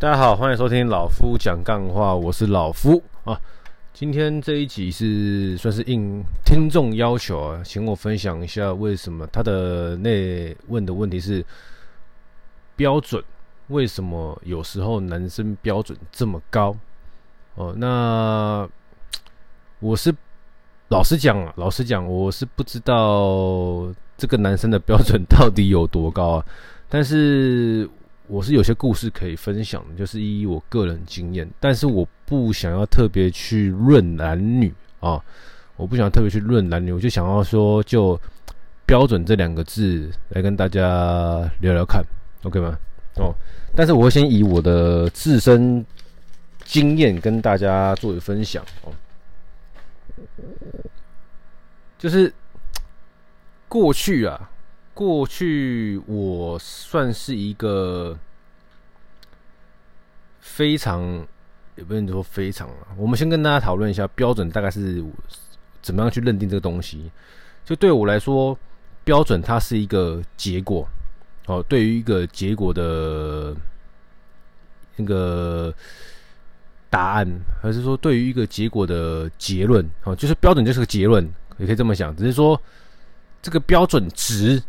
大家好，欢迎收听老夫讲干话，我是老夫啊。今天这一集是算是应听众要求啊，请我分享一下为什么他的那问的问题是标准，为什么有时候男生标准这么高？哦，那 我是老实讲啊，老实讲，我是不知道这个男生的标准到底有多高啊，但是。我是有些故事可以分享，就是依我个人经验，但是我不想要特别去论男女啊，我不想特别去论男女，我就想要说就标准这两个字来跟大家聊聊看，OK 吗？哦，但是我会先以我的自身经验跟大家作为分享哦，就是过去啊。过去我算是一个非常，也不能说非常啊。我们先跟大家讨论一下标准大概是怎么样去认定这个东西。就对我来说，标准它是一个结果哦。对于一个结果的那个答案，还是说对于一个结果的结论哦，就是标准就是个结论，也可以这么想。只是说这个标准值。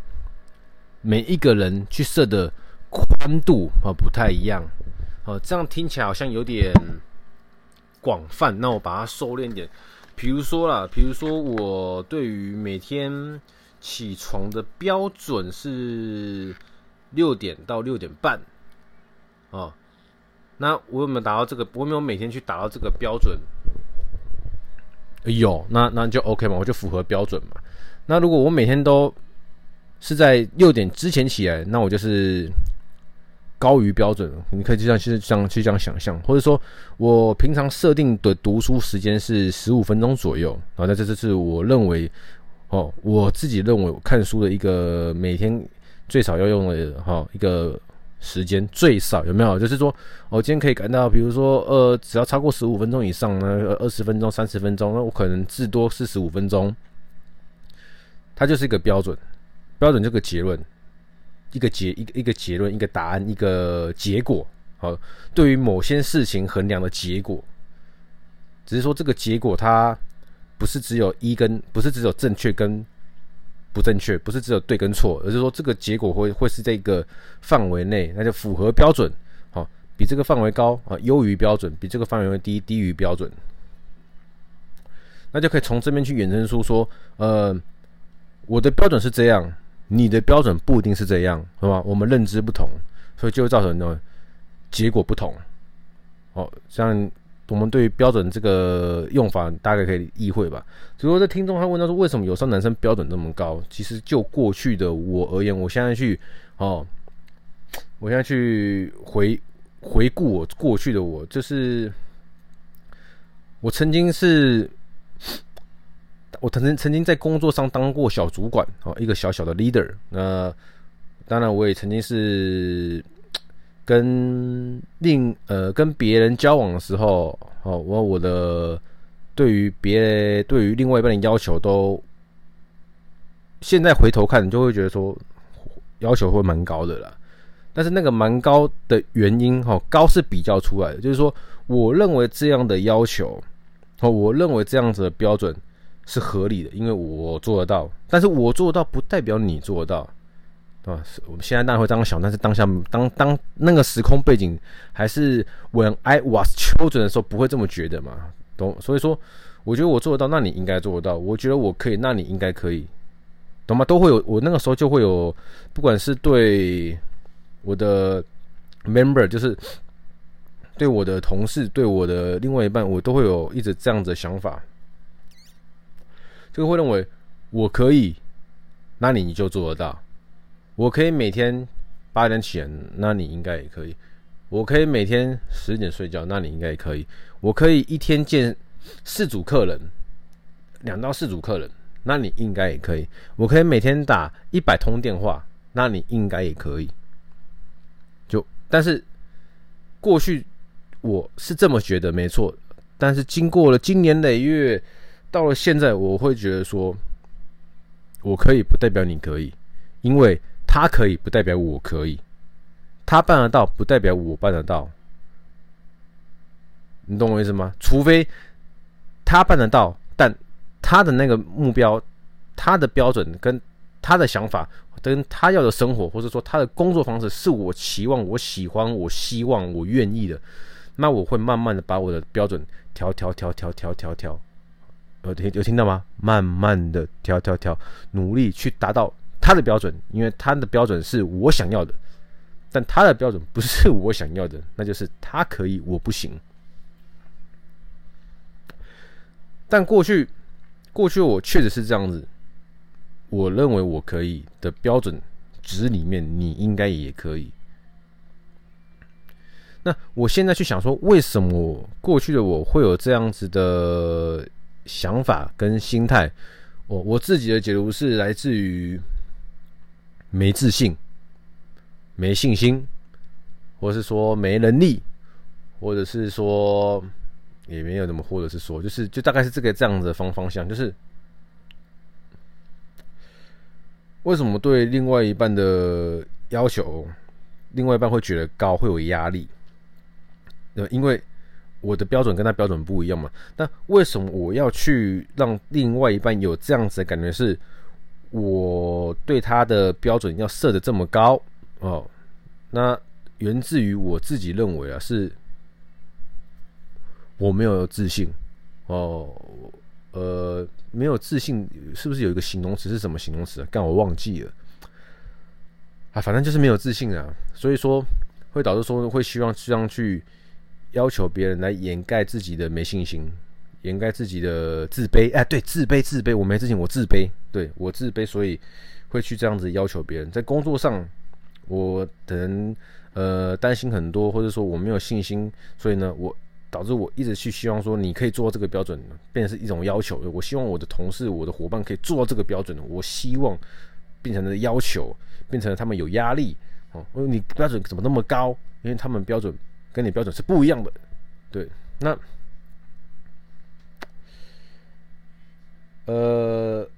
每一个人去设的宽度啊不太一样，哦，这样听起来好像有点广泛。那我把它收敛点，比如说啦，比如说我对于每天起床的标准是六点到六点半，哦，那我有没有达到这个？我有没有每天去达到这个标准？有，那那就 OK 嘛，我就符合标准嘛。那如果我每天都是在六点之前起来，那我就是高于标准。你可以就这样去这样去这样想象，或者说我平常设定的读书时间是十五分钟左右啊。那这这是我认为哦，我自己认为看书的一个每天最少要用的哈一个时间最少有没有？就是说我今天可以赶到，比如说呃，只要超过十五分钟以上呢，二十分钟、三十分钟，那我可能至多四十五分钟，它就是一个标准。标准这个结论，一个结一个一个结论，一个答案，一个结果。好，对于某些事情衡量的结果，只是说这个结果它不是只有一跟，不是只有正确跟不正确，不是只有对跟错，而是说这个结果会会是这个范围内，那就符合标准。好，比这个范围高啊，优于标准；比这个范围低，低于标准。那就可以从这边去衍生出说，呃，我的标准是这样。你的标准不一定是这样，是吧？我们认知不同，所以就会造成呢结果不同。哦，像我们对于标准这个用法，大概可以意会吧？只不过这听众他问到说，为什么有时候男生标准那么高？其实就过去的我而言，我现在去哦，我现在去回回顾我过去的我，就是我曾经是。我曾经曾经在工作上当过小主管哦，一个小小的 leader。那当然，我也曾经是跟另呃跟别人交往的时候，哦，我我的对于别对于另外一半的要求都，现在回头看，就会觉得说要求会蛮高的啦。但是那个蛮高的原因，哈，高是比较出来的，就是说，我认为这样的要求，哦，我认为这样子的标准。是合理的，因为我做得到，但是我做得到不代表你做得到，啊，我们现在当然会这样想，但是当下当当那个时空背景还是 When I was children 的时候，不会这么觉得嘛，懂？所以说，我觉得我做得到，那你应该做得到；我觉得我可以，那你应该可以，懂吗？都会有，我那个时候就会有，不管是对我的 member，就是对我的同事，对我的另外一半，我都会有一直这样子的想法。就会认为我可以，那你就做得到。我可以每天八点起来，那你应该也可以。我可以每天十点睡觉，那你应该也可以。我可以一天见四组客人，两到四组客人，那你应该也可以。我可以每天打一百通电话，那你应该也可以。就但是过去我是这么觉得，没错。但是经过了经年累月。到了现在，我会觉得说，我可以不代表你可以，因为他可以不代表我可以，他办得到不代表我办得到，你懂我意思吗？除非他办得到，但他的那个目标、他的标准跟他的想法，跟他要的生活，或者说他的工作方式，是我期望、我喜欢、我希望、我愿意的，那我会慢慢的把我的标准调调调调调调调，有听有听到吗？慢慢的调调调，努力去达到他的标准，因为他的标准是我想要的。但他的标准不是我想要的，那就是他可以，我不行。但过去，过去我确实是这样子。我认为我可以的标准值里面，你应该也可以。那我现在去想说，为什么过去的我会有这样子的想法跟心态？我我自己的解读是来自于没自信。没信心，或是说没能力，或者是说也没有怎么，或者是说就是就大概是这个这样子的方方向，就是为什么对另外一半的要求，另外一半会觉得高，会有压力？因为我的标准跟他标准不一样嘛。那为什么我要去让另外一半有这样子的感觉？是我对他的标准要设的这么高？哦，那源自于我自己认为啊，是我没有自信哦，呃，没有自信，是不是有一个形容词？是什么形容词啊？但我忘记了啊，反正就是没有自信啊，所以说会导致说会希望这样去要求别人来掩盖自己的没信心，掩盖自己的自卑。哎，对，自卑，自卑，我没自信，我自卑，对，我自卑，所以会去这样子要求别人，在工作上。我可能呃担心很多，或者说我没有信心，所以呢，我导致我一直去希望说你可以做到这个标准，变成是一种要求。我希望我的同事、我的伙伴可以做到这个标准，我希望变成了要求，变成了他们有压力哦。你标准怎么那么高？因为他们标准跟你标准是不一样的。对，那呃。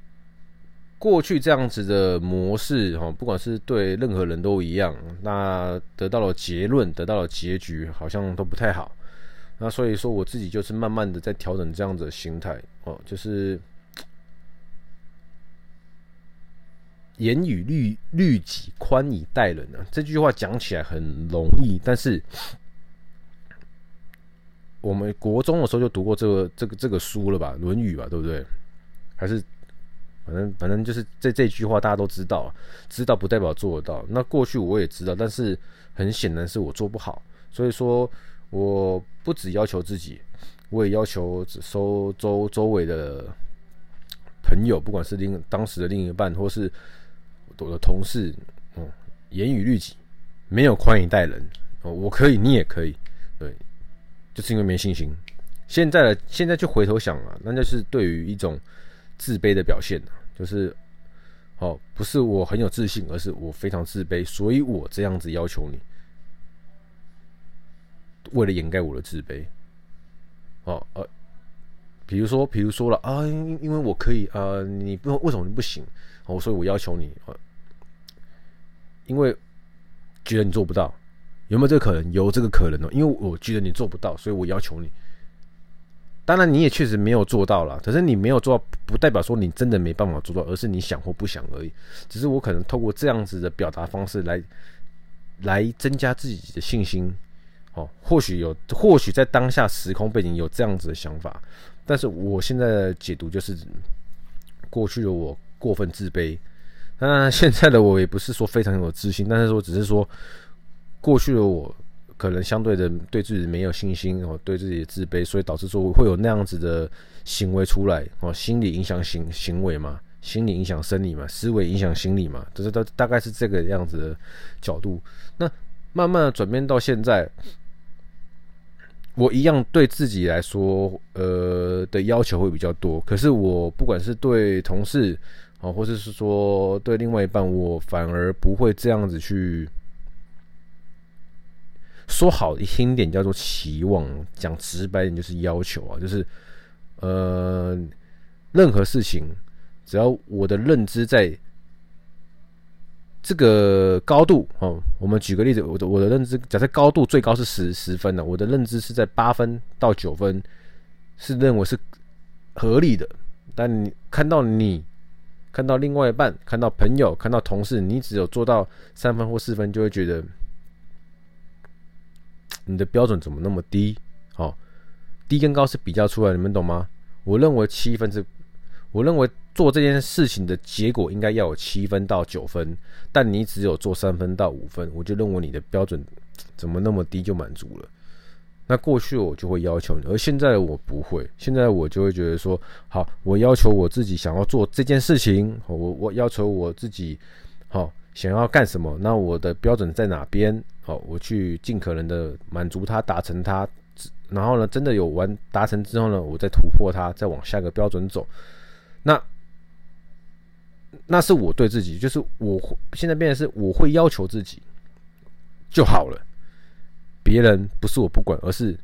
过去这样子的模式，哈，不管是对任何人都一样，那得到了结论，得到了结局，好像都不太好。那所以说，我自己就是慢慢的在调整这样子的心态，哦，就是严以律律己，宽以待人啊。这句话讲起来很容易，但是我们国中的时候就读过这个这个这个书了吧，《论语》吧，对不对？还是？反正反正就是这这句话大家都知道，知道不代表做得到。那过去我也知道，但是很显然是我做不好。所以说，我不只要求自己，我也要求周周周围的朋友，不管是另当时的另一半，或是我的同事，嗯，严于律己，没有宽以待人。哦，我可以，你也可以，对，就是因为没信心。现在的现在就回头想了，那就是对于一种。自卑的表现就是，哦，不是我很有自信，而是我非常自卑，所以我这样子要求你，为了掩盖我的自卑，哦呃，比如说，比如说了啊，因因为我可以啊，你不为什么你不行？哦，所以我要求你，啊，因为觉得你做不到，有没有这个可能？有这个可能哦，因为我觉得你做不到，所以我要求你。当然，你也确实没有做到了。可是你没有做到，不代表说你真的没办法做到，而是你想或不想而已。只是我可能透过这样子的表达方式来，来增加自己的信心。哦，或许有，或许在当下时空背景有这样子的想法，但是我现在的解读就是，过去的我过分自卑。当然，现在的我也不是说非常有自信，但是说只是说，过去的我。可能相对的对自己没有信心哦，对自己的自卑，所以导致说会有那样子的行为出来哦，心理影响行行为嘛，心理影响生理嘛，思维影响心理嘛，这是大大概是这个样子的角度。那慢慢的转变到现在，我一样对自己来说，呃的要求会比较多。可是我不管是对同事哦，或者是说对另外一半，我反而不会这样子去。说好听点叫做期望，讲直白点就是要求啊，就是呃，任何事情只要我的认知在这个高度哦，我们举个例子，我的我的认知，假设高度最高是十十分呢，我的认知是在八分到九分，是认为是合理的。但你看到你，看到另外一半，看到朋友，看到同事，你只有做到三分或四分，就会觉得你的标准怎么那么低？哦，低跟高是比较出来，你们懂吗？我认为七分是，我认为。做这件事情的结果应该要有七分到九分，但你只有做三分到五分，我就认为你的标准怎么那么低就满足了？那过去我就会要求你，而现在我不会，现在我就会觉得说，好，我要求我自己想要做这件事情，我我要求我自己，好，想要干什么？那我的标准在哪边？好，我去尽可能的满足他，达成他，然后呢，真的有完达成之后呢，我再突破它，再往下个标准走。那那是我对自己，就是我现在变成是我会要求自己就好了，别人不是我不管，而是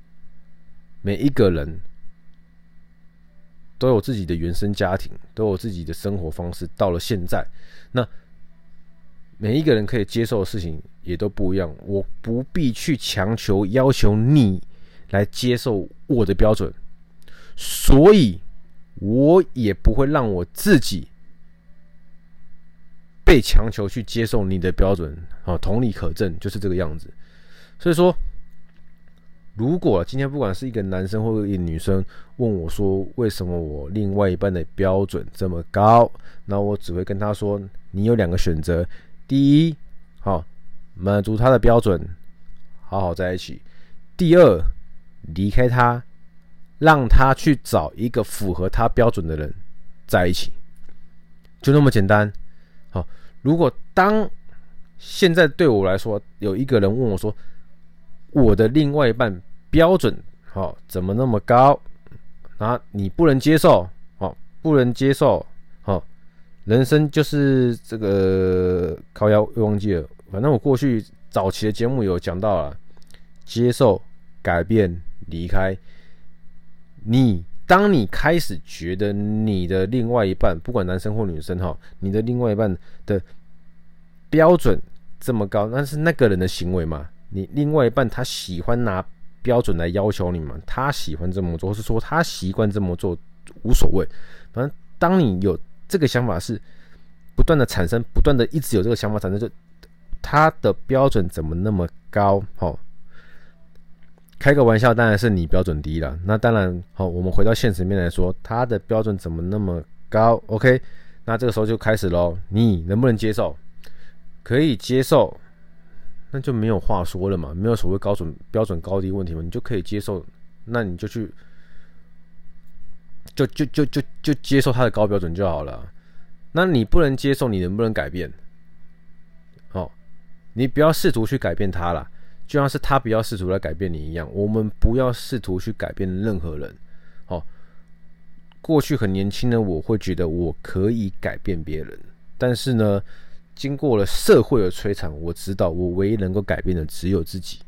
每一个人都有自己的原生家庭，都有自己的生活方式。到了现在，那每一个人可以接受的事情也都不一样，我不必去强求要求你来接受我的标准，所以我也不会让我自己。被强求去接受你的标准，啊，同理可证，就是这个样子。所以说，如果今天不管是一个男生或者一个女生问我说，为什么我另外一半的标准这么高，那我只会跟他说，你有两个选择：第一，好满足他的标准，好好在一起；第二，离开他，让他去找一个符合他标准的人在一起，就那么简单。好，如果当现在对我来说，有一个人问我说：“我的另外一半标准，好，怎么那么高？啊，你不能接受，好，不能接受，人生就是这个靠腰又忘记了。反正我过去早期的节目有讲到了，接受、改变、离开，你。”当你开始觉得你的另外一半，不管男生或女生哈，你的另外一半的标准这么高，那是那个人的行为嘛？你另外一半他喜欢拿标准来要求你嘛？他喜欢这么做，或是说他习惯这么做，无所谓。反正当你有这个想法是不断的产生，不断的一直有这个想法产生，就他的标准怎么那么高？哦。开个玩笑，当然是你标准低了。那当然，好，我们回到现实面来说，他的标准怎么那么高？OK，那这个时候就开始喽。你能不能接受？可以接受，那就没有话说了嘛，没有所谓高准标准高低问题嘛，你就可以接受，那你就去，就就就就就接受他的高标准就好了。那你不能接受，你能不能改变？好，你不要试图去改变他了。就像是他不要试图来改变你一样，我们不要试图去改变任何人。好，过去很年轻的我会觉得我可以改变别人，但是呢，经过了社会的摧残，我知道我唯一能够改变的只有自己。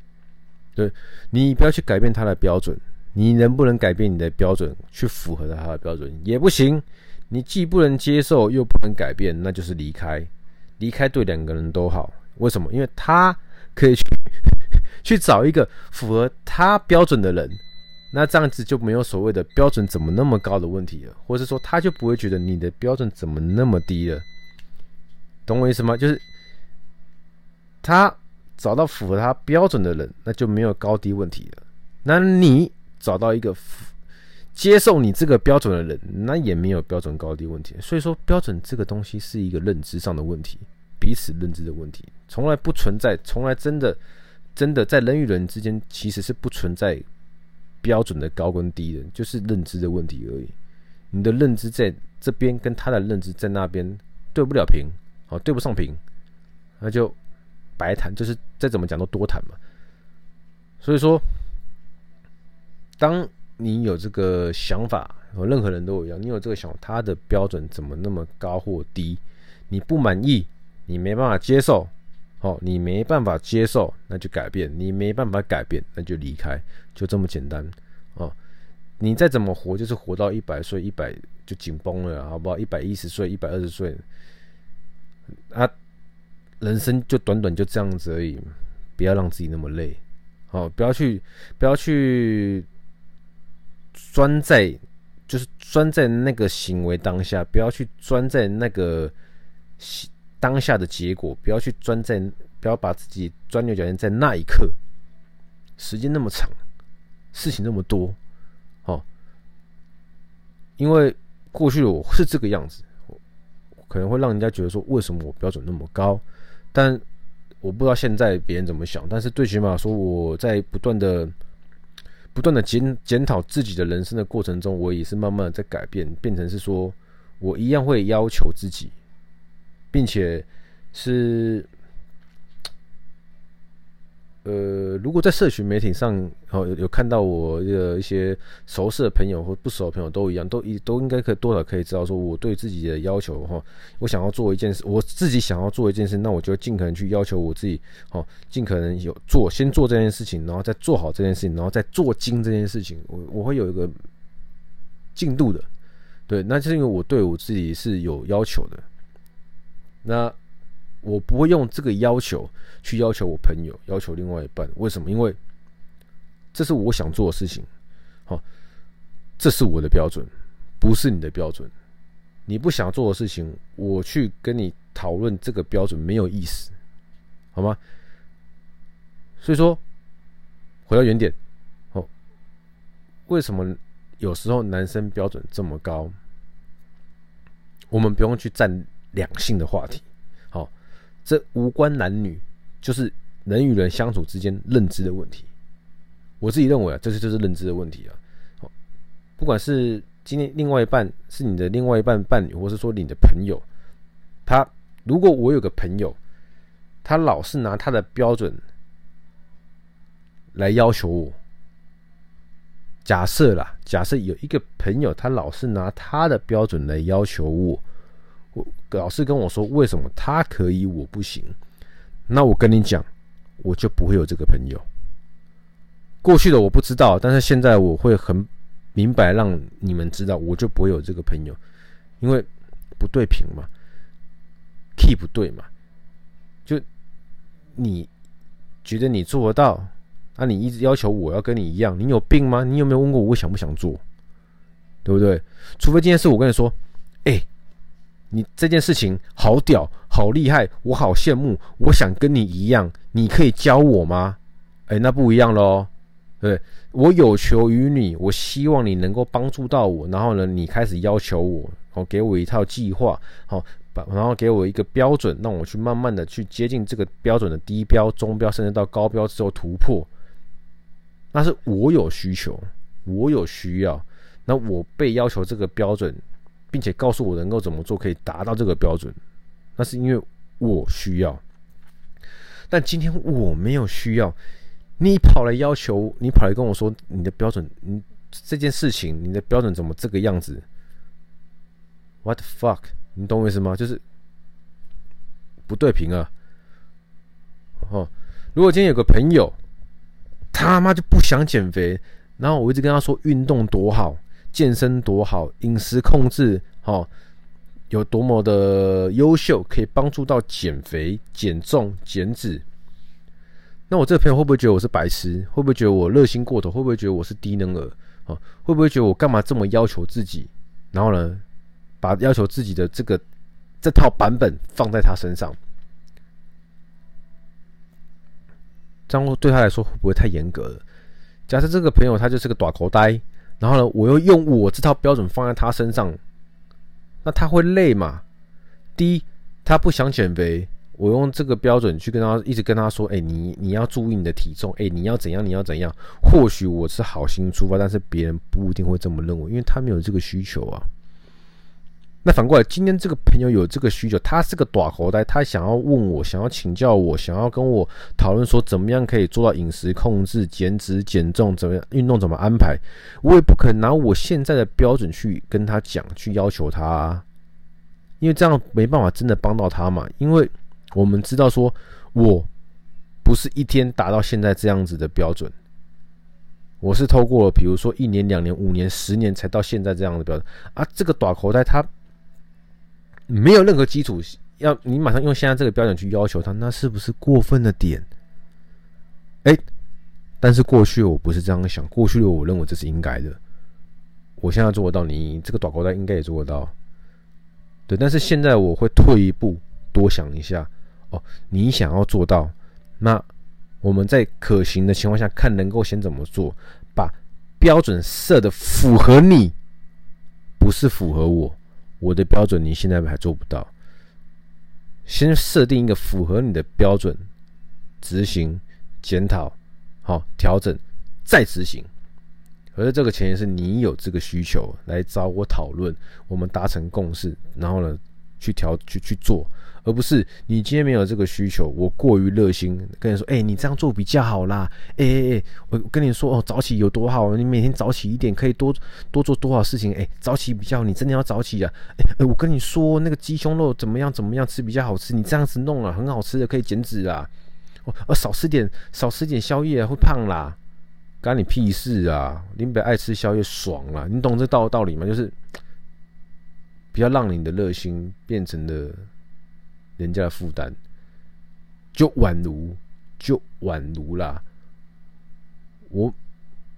对，你不要去改变他的标准，你能不能改变你的标准去符合他的标准也不行。你既不能接受又不能改变，那就是离开。离开对两个人都好，为什么？因为他可以去。去找一个符合他标准的人，那这样子就没有所谓的标准怎么那么高的问题了，或者说他就不会觉得你的标准怎么那么低了，懂我意思吗？就是他找到符合他标准的人，那就没有高低问题了。那你找到一个接受你这个标准的人，那也没有标准高低问题。所以说，标准这个东西是一个认知上的问题，彼此认知的问题，从来不存在，从来真的。真的，在人与人之间，其实是不存在标准的高跟低的，就是认知的问题而已。你的认知在这边，跟他的认知在那边对不了平，哦，对不上平，那就白谈，就是再怎么讲都多谈嘛。所以说，当你有这个想法，和任何人都一样，你有这个想法，他的标准怎么那么高或低，你不满意，你没办法接受。好，你没办法接受，那就改变；你没办法改变，那就离开，就这么简单。哦，你再怎么活，就是活到一百岁，一百就紧绷了，好不好？一百一十岁，一百二十岁，啊，人生就短短就这样子而已，不要让自己那么累，好，不要去不要去钻在就是钻在那个行为当下，不要去钻在那个当下的结果，不要去钻在不要把自己钻牛角尖在那一刻，时间那么长，事情那么多，哦，因为过去的我是这个样子。可能会让人家觉得说，为什么我标准那么高？但我不知道现在别人怎么想。但是最起码说，我在不断的、不断的检检讨自己的人生的过程中，我也是慢慢的在改变，变成是说我一样会要求自己，并且是。呃，如果在社群媒体上，哦，有有看到我的一些熟识的朋友或不熟的朋友都一样，都一都应该可以多少可以知道，说我对自己的要求哈，我想要做一件事，我自己想要做一件事，那我就尽可能去要求我自己，哦，尽可能有做，先做这件事情，然后再做好这件事情，然后再做精这件事情，我我会有一个进度的，对，那是因为我对我自己是有要求的，那。我不会用这个要求去要求我朋友，要求另外一半。为什么？因为这是我想做的事情，好，这是我的标准，不是你的标准。你不想做的事情，我去跟你讨论这个标准没有意思，好吗？所以说，回到原点，哦，为什么有时候男生标准这么高？我们不用去占两性的话题。这无关男女，就是人与人相处之间认知的问题。我自己认为啊，这是就是认知的问题啊。不管是今天另外一半是你的另外一半伴侣，或是说你的朋友，他如果我有个朋友，他老是拿他的标准来要求我，假设啦，假设有一个朋友，他老是拿他的标准来要求我。我老师跟我说，为什么他可以我不行？那我跟你讲，我就不会有这个朋友。过去的我不知道，但是现在我会很明白让你们知道，我就不会有这个朋友，因为不对平嘛，key 不对嘛，就你觉得你做得到，那你一直要求我要跟你一样，你有病吗？你有没有问过我想不想做？对不对？除非今天是我跟你说，哎。你这件事情好屌，好厉害，我好羡慕，我想跟你一样，你可以教我吗？哎，那不一样喽。对，我有求于你，我希望你能够帮助到我，然后呢，你开始要求我，哦，给我一套计划，好，然后给我一个标准，让我去慢慢的去接近这个标准的低标、中标，甚至到高标之后突破。那是我有需求，我有需要，那我被要求这个标准。并且告诉我能够怎么做可以达到这个标准，那是因为我需要。但今天我没有需要，你跑来要求，你跑来跟我说你的标准，你这件事情你的标准怎么这个样子？What the fuck？你懂我意思吗？就是不对平啊！哦，如果今天有个朋友，他妈就不想减肥，然后我一直跟他说运动多好。健身多好，饮食控制好，有多么的优秀，可以帮助到减肥、减重、减脂。那我这个朋友会不会觉得我是白痴？会不会觉得我热心过头？会不会觉得我是低能儿？啊，会不会觉得我干嘛这么要求自己？然后呢，把要求自己的这个这套版本放在他身上，这样对他来说会不会太严格了？假设这个朋友他就是个短口呆。然后呢，我又用我这套标准放在他身上，那他会累嘛？第一，他不想减肥，我用这个标准去跟他一直跟他说：“哎，你你要注意你的体重，哎，你要怎样，你要怎样。”或许我是好心出发，但是别人不一定会这么认为，因为他没有这个需求啊。那反过来，今天这个朋友有这个需求，他是个短口袋，他想要问我，想要请教我，想要跟我讨论说怎么样可以做到饮食控制、减脂、减重，怎么样运动怎么安排，我也不可能拿我现在的标准去跟他讲，去要求他啊，因为这样没办法真的帮到他嘛。因为我们知道说，我不是一天达到现在这样子的标准，我是透过比如说一年、两年、五年、十年才到现在这样的标准啊。这个短口袋他。没有任何基础，要你马上用现在这个标准去要求他，那是不是过分的点？哎，但是过去我不是这样想，过去的我认为这是应该的。我现在做得到，你这个短口袋应该也做得到。对，但是现在我会退一步，多想一下。哦，你想要做到，那我们在可行的情况下，看能够先怎么做，把标准设的符合你，不是符合我。我的标准你现在还做不到，先设定一个符合你的标准，执行、检讨、好调整，再执行。而这个前提是你有这个需求来找我讨论，我们达成共识，然后呢去调去去做，而不是你今天没有这个需求，我过于热心跟你说，哎、你这样做比较好啦，哎哎哎，我跟你说哦，早起有多好，你每天早起一点可以多多做多少事情，哎、早起比较，你真的要早起啊，哎、哎，我跟你说那个鸡胸肉怎么样怎么样吃比较好吃，你这样子弄了很好吃的，可以减脂啊，哦，少吃点少吃点宵夜会胖啦。干你屁事啊！你别爱吃宵夜爽啦，你懂这道道理吗？就是不要让你的热心变成了人家的负担，就宛如就宛如啦。我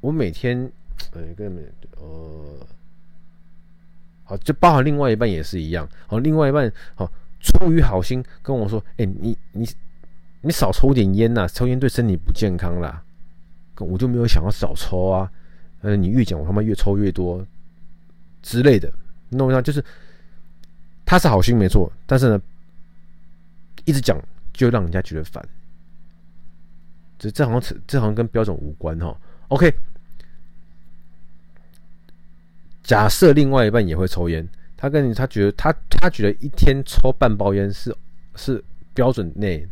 我每天呃跟你们呃好，就包含另外一半也是一样。好，另外一半好出于好心跟我说：“哎、你你你少抽点烟呐，抽烟对身体不健康啦。”我就没有想要少抽啊，呃，你越讲我他妈越抽越多之类的，弄一下？就是他是好心没错，但是呢，一直讲就让人家觉得烦。这这好像这好像跟标准无关哈。OK，假设另外一半也会抽烟，他跟你他觉得他他觉得一天抽半包烟是是标准内。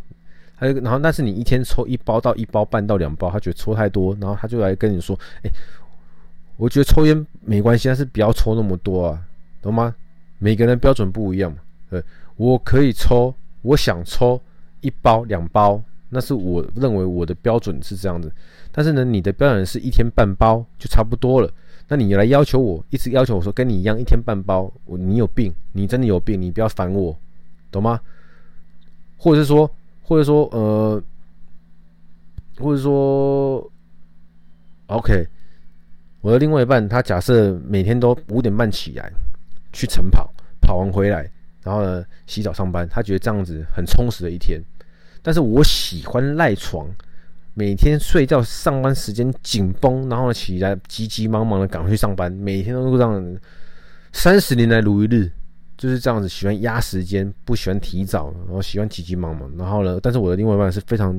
还有，然后，但是你一天抽一包到一包半到两包，他觉得抽太多，然后他就来跟你说：“哎，我觉得抽烟没关系，但是不要抽那么多啊，懂吗？每个人标准不一样嘛。对，我可以抽，我想抽一包两包，那是我认为我的标准是这样子。但是呢，你的标准是一天半包就差不多了。那你来要求我，一直要求我说跟你一样一天半包，我你有病，你真的有病，你不要烦我，懂吗？或者是说。”或者说，呃，或者说，OK，我的另外一半，他假设每天都五点半起来去晨跑，跑完回来，然后呢洗澡上班，他觉得这样子很充实的一天。但是我喜欢赖床，每天睡觉，上班时间紧绷，然后呢起来急急忙忙的赶去上班，每天都这样，三十年来如一日。就是这样子，喜欢压时间，不喜欢提早，然后喜欢急急忙忙。然后呢，但是我的另外一半是非常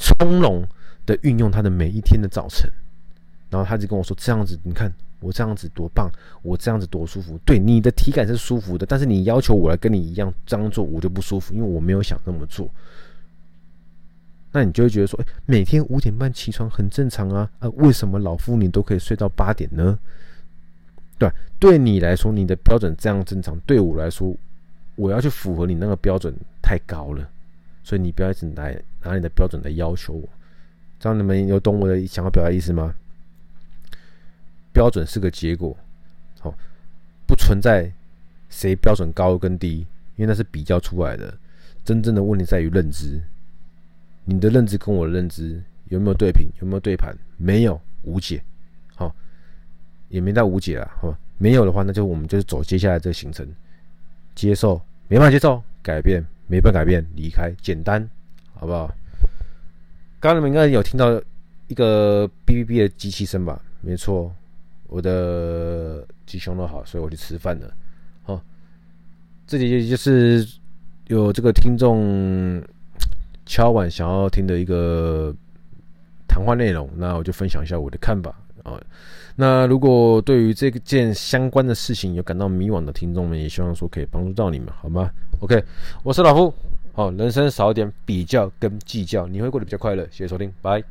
从容的运用他的每一天的早晨。然后他就跟我说：“这样子，你看我这样子多棒，我这样子多舒服。对，你的体感是舒服的，但是你要求我来跟你一样这样做，我就不舒服，因为我没有想那么做。那你就会觉得说，哎，每天五点半起床很正常啊，啊，为什么老夫你都可以睡到八点呢？”对，对你来说，你的标准这样正常；对我来说，我要去符合你那个标准太高了，所以你不要一直来拿你的标准来要求我。这样你们有懂我的想要表达意思吗？标准是个结果，好，不存在谁标准高跟低，因为那是比较出来的。真正的问题在于认知，你的认知跟我的认知有没有对频，有没有对盘？没有，无解。好也没到无解了，好，没有的话，那就我们就是走接下来这个行程，接受，没办法接受，改变，没办法改变，离开，简单，好不好？刚刚你们应该有听到一个哔哔哔的机器声吧？没错，我的鸡胸肉好，所以我去吃饭了。好，这里就是有这个听众敲碗想要听的一个谈话内容，那我就分享一下我的看法啊。那如果对于这件相关的事情有感到迷惘的听众们，也希望说可以帮助到你们，好吗？OK，我是老夫，好，人生少一点比较跟计较，你会过得比较快乐。谢谢收听，拜。